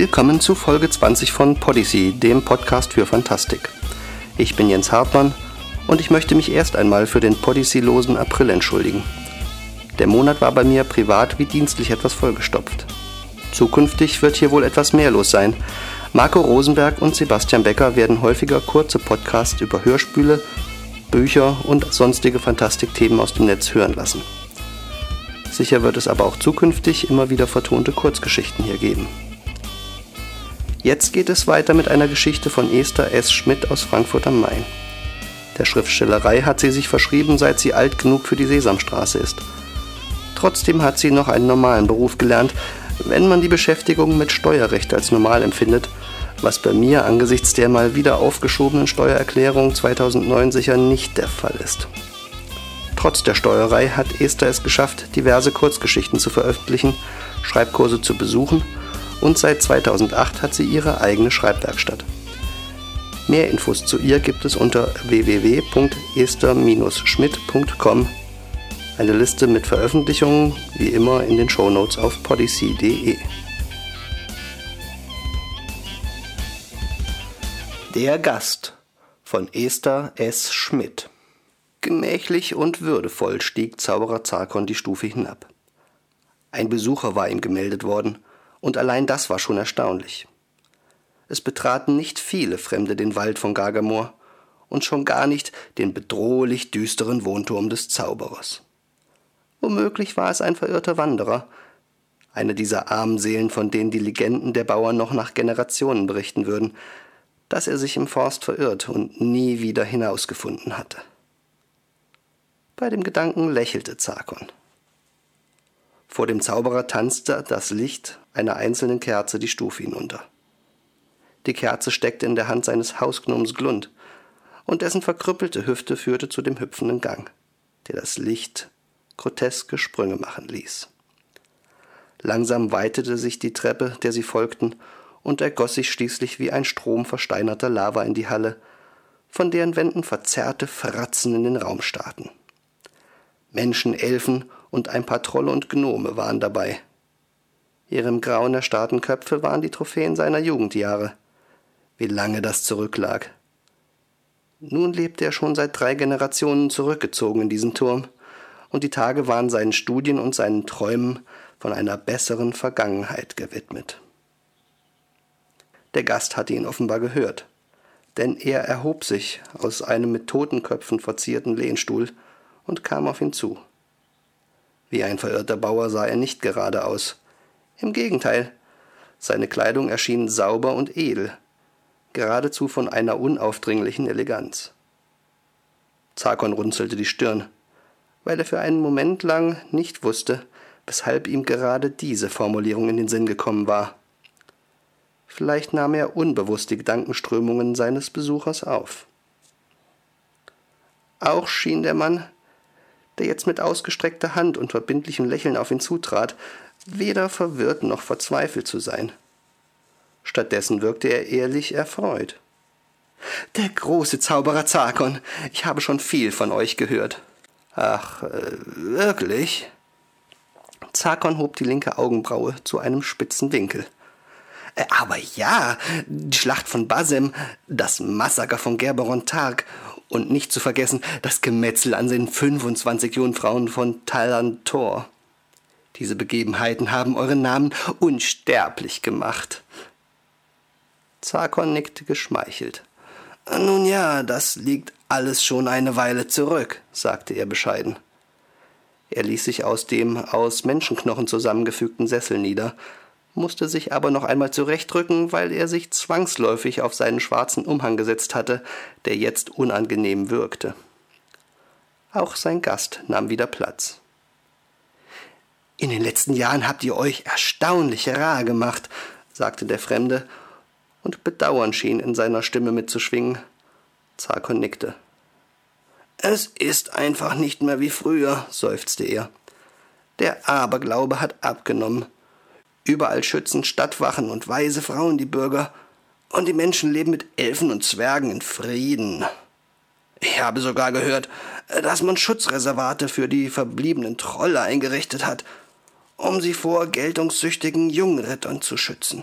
Willkommen zu Folge 20 von Podyssey, dem Podcast für Fantastik. Ich bin Jens Hartmann und ich möchte mich erst einmal für den Podyssey-losen April entschuldigen. Der Monat war bei mir privat wie dienstlich etwas vollgestopft. Zukünftig wird hier wohl etwas mehr los sein. Marco Rosenberg und Sebastian Becker werden häufiger kurze Podcasts über Hörspüle, Bücher und sonstige Fantastikthemen aus dem Netz hören lassen. Sicher wird es aber auch zukünftig immer wieder vertonte Kurzgeschichten hier geben. Jetzt geht es weiter mit einer Geschichte von Esther S. Schmidt aus Frankfurt am Main. Der Schriftstellerei hat sie sich verschrieben, seit sie alt genug für die Sesamstraße ist. Trotzdem hat sie noch einen normalen Beruf gelernt, wenn man die Beschäftigung mit Steuerrecht als normal empfindet, was bei mir angesichts der mal wieder aufgeschobenen Steuererklärung 2009 sicher nicht der Fall ist. Trotz der Steuerei hat Esther es geschafft, diverse Kurzgeschichten zu veröffentlichen, Schreibkurse zu besuchen und seit 2008 hat sie ihre eigene Schreibwerkstatt. Mehr Infos zu ihr gibt es unter www.ester-schmidt.com. Eine Liste mit Veröffentlichungen wie immer in den Shownotes auf podyssey.de. Der Gast von Esther S. Schmidt. Gemächlich und würdevoll stieg Zauberer Zarkon die Stufe hinab. Ein Besucher war ihm gemeldet worden, und allein das war schon erstaunlich. Es betraten nicht viele Fremde den Wald von Gargamor und schon gar nicht den bedrohlich düsteren Wohnturm des Zauberers. Womöglich war es ein verirrter Wanderer, eine dieser armen Seelen, von denen die Legenden der Bauern noch nach Generationen berichten würden, dass er sich im Forst verirrt und nie wieder hinausgefunden hatte. Bei dem Gedanken lächelte Zarkon. Vor dem Zauberer tanzte das Licht einer einzelnen Kerze die Stufe hinunter. Die Kerze steckte in der Hand seines Hausgnoms Glund, und dessen verkrüppelte Hüfte führte zu dem hüpfenden Gang, der das Licht groteske Sprünge machen ließ. Langsam weitete sich die Treppe, der sie folgten, und ergoss sich schließlich wie ein Strom versteinerter Lava in die Halle, von deren Wänden verzerrte Fratzen in den Raum starrten. Menschen, Elfen und ein paar Trolle und Gnome waren dabei. Ihrem grauen erstarrten Köpfe waren die Trophäen seiner Jugendjahre. Wie lange das zurücklag. Nun lebte er schon seit drei Generationen zurückgezogen in diesen Turm, und die Tage waren seinen Studien und seinen Träumen von einer besseren Vergangenheit gewidmet. Der Gast hatte ihn offenbar gehört, denn er erhob sich aus einem mit Totenköpfen verzierten Lehnstuhl und kam auf ihn zu. Wie ein verirrter Bauer sah er nicht gerade aus. Im Gegenteil, seine Kleidung erschien sauber und edel, geradezu von einer unaufdringlichen Eleganz. Zakon runzelte die Stirn, weil er für einen Moment lang nicht wusste, weshalb ihm gerade diese Formulierung in den Sinn gekommen war. Vielleicht nahm er unbewusst die Gedankenströmungen seines Besuchers auf. Auch schien der Mann der jetzt mit ausgestreckter Hand und verbindlichem Lächeln auf ihn zutrat, weder verwirrt noch verzweifelt zu sein. Stattdessen wirkte er ehrlich erfreut. Der große Zauberer Zakon, ich habe schon viel von euch gehört. Ach, äh, wirklich? Zakon hob die linke Augenbraue zu einem spitzen Winkel. Äh, aber ja, die Schlacht von Basem, das Massaker von Gerberon Targ und nicht zu vergessen das Gemetzel an den 25 Jungfrauen von Talantor. Diese Begebenheiten haben euren Namen unsterblich gemacht. Zakon nickte geschmeichelt. Nun ja, das liegt alles schon eine Weile zurück, sagte er bescheiden. Er ließ sich aus dem aus Menschenknochen zusammengefügten Sessel nieder musste sich aber noch einmal zurechtrücken, weil er sich zwangsläufig auf seinen schwarzen Umhang gesetzt hatte, der jetzt unangenehm wirkte. Auch sein Gast nahm wieder Platz. In den letzten Jahren habt ihr euch erstaunlich rar gemacht, sagte der Fremde, und Bedauern schien in seiner Stimme mitzuschwingen. Zarkon nickte. Es ist einfach nicht mehr wie früher, seufzte er. Der Aberglaube hat abgenommen. Überall schützen Stadtwachen und weise Frauen die Bürger, und die Menschen leben mit Elfen und Zwergen in Frieden. Ich habe sogar gehört, dass man Schutzreservate für die verbliebenen Trolle eingerichtet hat, um sie vor geltungssüchtigen Jungrittern zu schützen.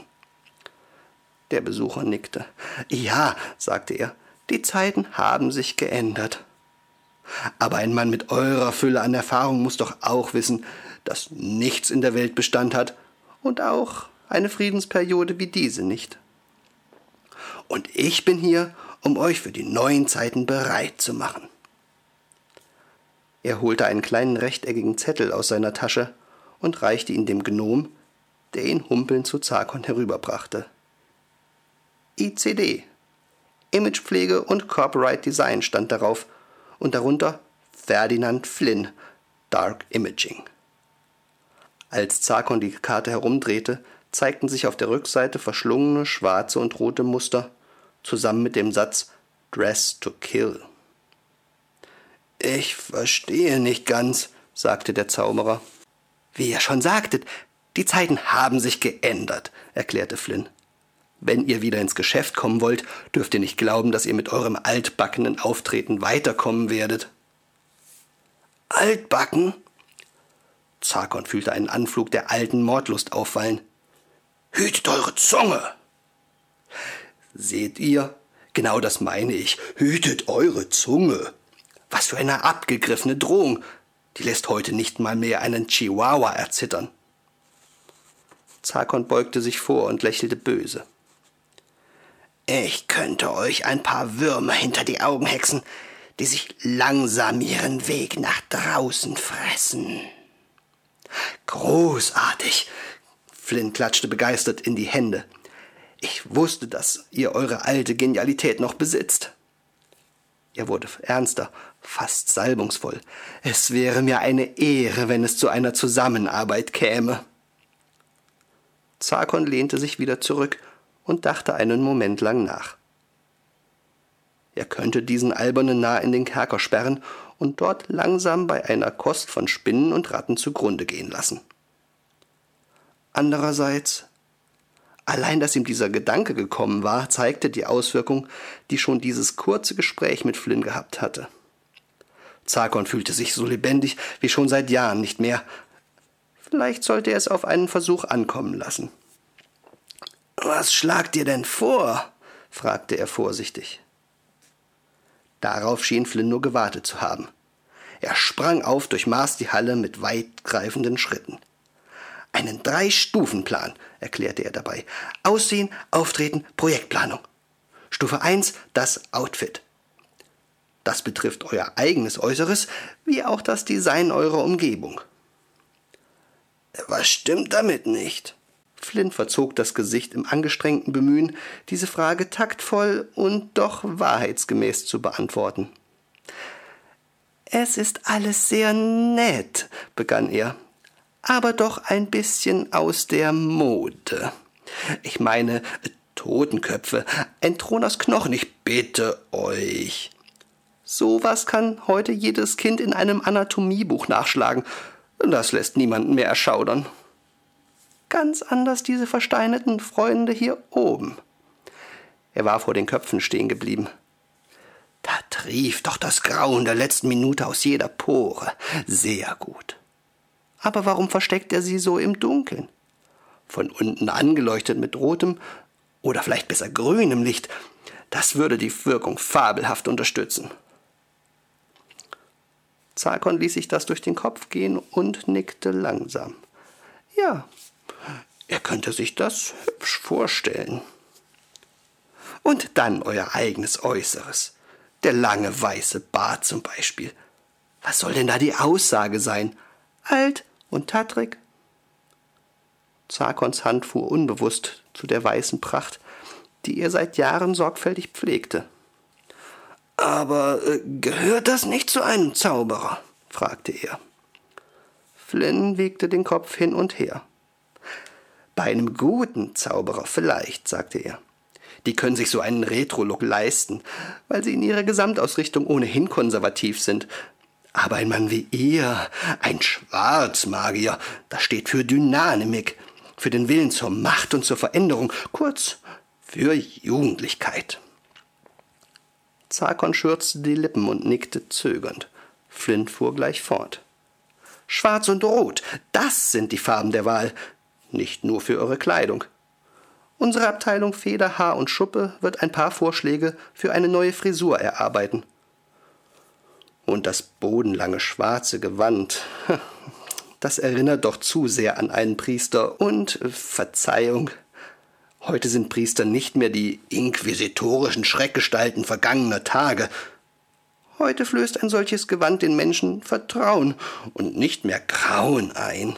Der Besucher nickte. Ja, sagte er, die Zeiten haben sich geändert. Aber ein Mann mit eurer Fülle an Erfahrung muss doch auch wissen, dass nichts in der Welt Bestand hat und auch eine Friedensperiode wie diese nicht. Und ich bin hier, um euch für die neuen Zeiten bereit zu machen. Er holte einen kleinen rechteckigen Zettel aus seiner Tasche und reichte ihn dem Gnom, der ihn humpelnd zu Zarkon herüberbrachte. ICD. Imagepflege und Corporate Design stand darauf und darunter Ferdinand Flynn, Dark Imaging. Als Zarkon die Karte herumdrehte, zeigten sich auf der Rückseite verschlungene schwarze und rote Muster, zusammen mit dem Satz Dress to Kill. Ich verstehe nicht ganz, sagte der Zauberer. Wie ihr schon sagtet, die Zeiten haben sich geändert, erklärte Flynn. Wenn ihr wieder ins Geschäft kommen wollt, dürft ihr nicht glauben, dass ihr mit eurem altbackenen Auftreten weiterkommen werdet. Altbacken? Zarkon fühlte einen Anflug der alten Mordlust auffallen. Hütet eure Zunge! Seht ihr? Genau das meine ich. Hütet eure Zunge. Was für eine abgegriffene Drohung. Die lässt heute nicht mal mehr einen Chihuahua erzittern. Zarkon beugte sich vor und lächelte böse. Ich könnte euch ein paar Würmer hinter die Augen hexen, die sich langsam ihren Weg nach draußen fressen. Großartig! Flynn klatschte begeistert in die Hände. Ich wusste, dass ihr eure alte Genialität noch besitzt. Er wurde ernster, fast salbungsvoll. Es wäre mir eine Ehre, wenn es zu einer Zusammenarbeit käme. Zarkon lehnte sich wieder zurück und dachte einen Moment lang nach. Er könnte diesen albernen Narr in den Kerker sperren und dort langsam bei einer Kost von Spinnen und Ratten zugrunde gehen lassen. Andererseits, allein dass ihm dieser Gedanke gekommen war, zeigte die Auswirkung, die schon dieses kurze Gespräch mit Flynn gehabt hatte. Zarkon fühlte sich so lebendig wie schon seit Jahren nicht mehr. Vielleicht sollte er es auf einen Versuch ankommen lassen. Was schlagt ihr denn vor? fragte er vorsichtig. Darauf schien Flynn nur gewartet zu haben. Er sprang auf, durchmaß die Halle mit weitgreifenden Schritten. Einen Drei-Stufen-Plan, erklärte er dabei. Aussehen, Auftreten, Projektplanung. Stufe 1, das Outfit. Das betrifft euer eigenes Äußeres, wie auch das Design eurer Umgebung. Was stimmt damit nicht? Flynn verzog das Gesicht im angestrengten Bemühen, diese Frage taktvoll und doch wahrheitsgemäß zu beantworten. Es ist alles sehr nett, begann er, aber doch ein bisschen aus der Mode. Ich meine, Totenköpfe, ein Thron aus Knochen, ich bitte euch. Sowas kann heute jedes Kind in einem Anatomiebuch nachschlagen. Das lässt niemanden mehr erschaudern. Ganz anders diese versteinerten Freunde hier oben. Er war vor den Köpfen stehen geblieben. Da trief doch das Grauen der letzten Minute aus jeder Pore. Sehr gut. Aber warum versteckt er sie so im Dunkeln? Von unten angeleuchtet mit rotem oder vielleicht besser grünem Licht. Das würde die Wirkung fabelhaft unterstützen. Zarkon ließ sich das durch den Kopf gehen und nickte langsam. Ja, er könnte sich das hübsch vorstellen. Und dann euer eigenes Äußeres. Der lange weiße Bart zum Beispiel. Was soll denn da die Aussage sein? Alt und tattrig? Zarkons Hand fuhr unbewusst zu der weißen Pracht, die er seit Jahren sorgfältig pflegte. Aber äh, gehört das nicht zu einem Zauberer? fragte er. Flynn wiegte den Kopf hin und her. Bei einem guten Zauberer vielleicht, sagte er. Die können sich so einen Retro-Look leisten, weil sie in ihrer Gesamtausrichtung ohnehin konservativ sind. Aber ein Mann wie ihr, ein Schwarzmagier, das steht für Dynamik, für den Willen zur Macht und zur Veränderung, kurz für Jugendlichkeit. Zarkon schürzte die Lippen und nickte zögernd. Flint fuhr gleich fort. Schwarz und Rot, das sind die Farben der Wahl nicht nur für eure Kleidung. Unsere Abteilung Feder, Haar und Schuppe wird ein paar Vorschläge für eine neue Frisur erarbeiten. Und das bodenlange schwarze Gewand, das erinnert doch zu sehr an einen Priester und äh, Verzeihung. Heute sind Priester nicht mehr die inquisitorischen Schreckgestalten vergangener Tage. Heute flößt ein solches Gewand den Menschen Vertrauen und nicht mehr Grauen ein.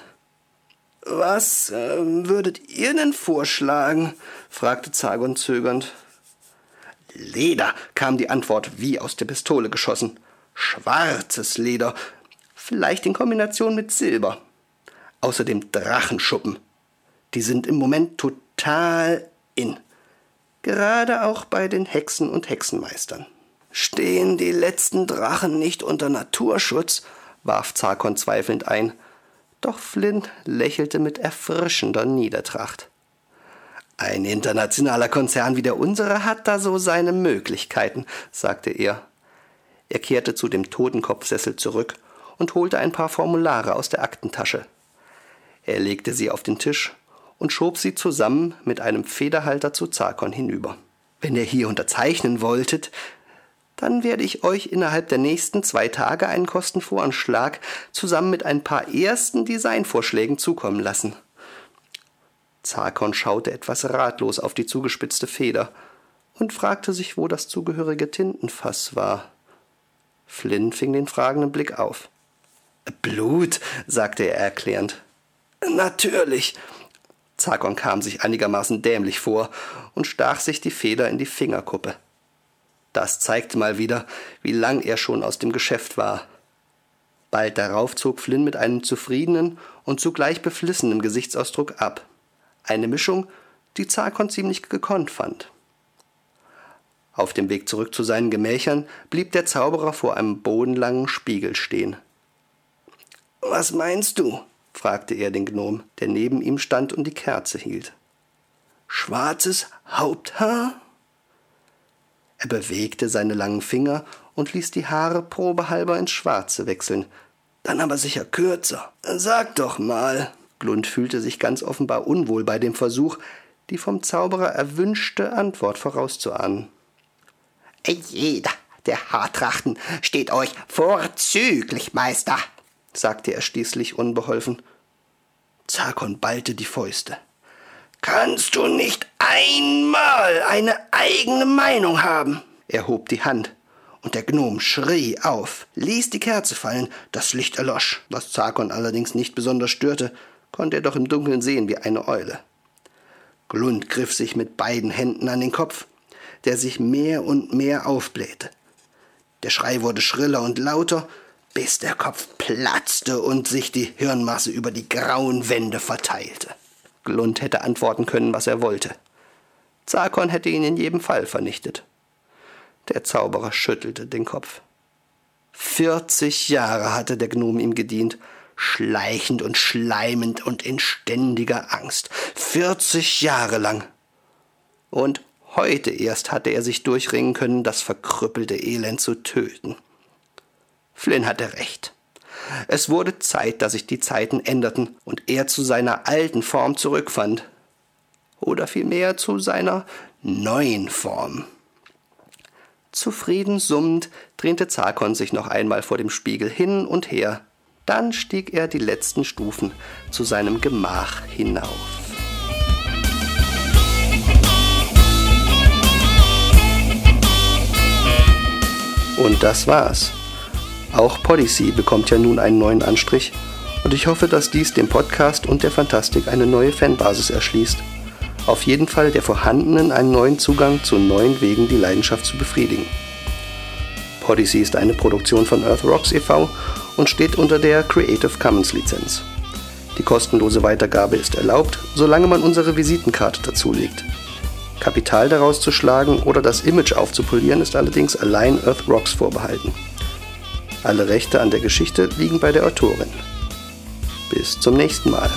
Was äh, würdet ihr denn vorschlagen? fragte Zagon zögernd. Leder, kam die Antwort wie aus der Pistole geschossen. Schwarzes Leder, vielleicht in Kombination mit Silber. Außerdem Drachenschuppen. Die sind im Moment total in. Gerade auch bei den Hexen und Hexenmeistern. Stehen die letzten Drachen nicht unter Naturschutz? warf Zarkon zweifelnd ein. Doch Flynn lächelte mit erfrischender Niedertracht. Ein internationaler Konzern wie der unsere hat da so seine Möglichkeiten, sagte er. Er kehrte zu dem Totenkopfsessel zurück und holte ein paar Formulare aus der Aktentasche. Er legte sie auf den Tisch und schob sie zusammen mit einem Federhalter zu Zarkon hinüber. Wenn ihr hier unterzeichnen wolltet, dann werde ich euch innerhalb der nächsten zwei Tage einen Kostenvoranschlag zusammen mit ein paar ersten Designvorschlägen zukommen lassen. Zarkon schaute etwas ratlos auf die zugespitzte Feder und fragte sich, wo das zugehörige Tintenfass war. Flynn fing den fragenden Blick auf. Blut, sagte er erklärend. Natürlich. Zarkon kam sich einigermaßen dämlich vor und stach sich die Feder in die Fingerkuppe. Das zeigte mal wieder, wie lang er schon aus dem Geschäft war. Bald darauf zog Flynn mit einem zufriedenen und zugleich beflissenen Gesichtsausdruck ab. Eine Mischung, die Zarkon ziemlich gekonnt fand. Auf dem Weg zurück zu seinen Gemächern blieb der Zauberer vor einem bodenlangen Spiegel stehen. Was meinst du? fragte er den Gnom, der neben ihm stand und die Kerze hielt. Schwarzes Haupthaar? Er bewegte seine langen Finger und ließ die Haare probehalber ins Schwarze wechseln. Dann aber sicher kürzer. Sag doch mal. Glund fühlte sich ganz offenbar unwohl bei dem Versuch, die vom Zauberer erwünschte Antwort vorauszuahnen. Jeder der Haartrachten steht euch vorzüglich, Meister, sagte er schließlich unbeholfen. Zarkon ballte die Fäuste. Kannst du nicht einmal eine eigene Meinung haben? Er hob die Hand, und der Gnom schrie auf, ließ die Kerze fallen, das Licht erlosch. Was Zarkon allerdings nicht besonders störte, konnte er doch im Dunkeln sehen wie eine Eule. Glund griff sich mit beiden Händen an den Kopf, der sich mehr und mehr aufblähte. Der Schrei wurde schriller und lauter, bis der Kopf platzte und sich die Hirnmasse über die grauen Wände verteilte. Glund hätte antworten können, was er wollte. Zarkon hätte ihn in jedem Fall vernichtet. Der Zauberer schüttelte den Kopf. Vierzig Jahre hatte der Gnom ihm gedient, schleichend und schleimend und in ständiger Angst. Vierzig Jahre lang. Und heute erst hatte er sich durchringen können, das verkrüppelte Elend zu töten. Flynn hatte recht. Es wurde Zeit, dass sich die Zeiten änderten und er zu seiner alten Form zurückfand. Oder vielmehr zu seiner neuen Form. Zufrieden summend drehte Zarkon sich noch einmal vor dem Spiegel hin und her. Dann stieg er die letzten Stufen zu seinem Gemach hinauf. Und das war's. Auch Policy bekommt ja nun einen neuen Anstrich und ich hoffe, dass dies dem Podcast und der Fantastik eine neue Fanbasis erschließt. Auf jeden Fall der vorhandenen einen neuen Zugang zu neuen Wegen, die Leidenschaft zu befriedigen. Podyssey ist eine Produktion von Earth Rocks e.V. und steht unter der Creative Commons Lizenz. Die kostenlose Weitergabe ist erlaubt, solange man unsere Visitenkarte dazulegt. Kapital daraus zu schlagen oder das Image aufzupolieren ist allerdings allein Earth Rocks vorbehalten. Alle Rechte an der Geschichte liegen bei der Autorin. Bis zum nächsten Mal.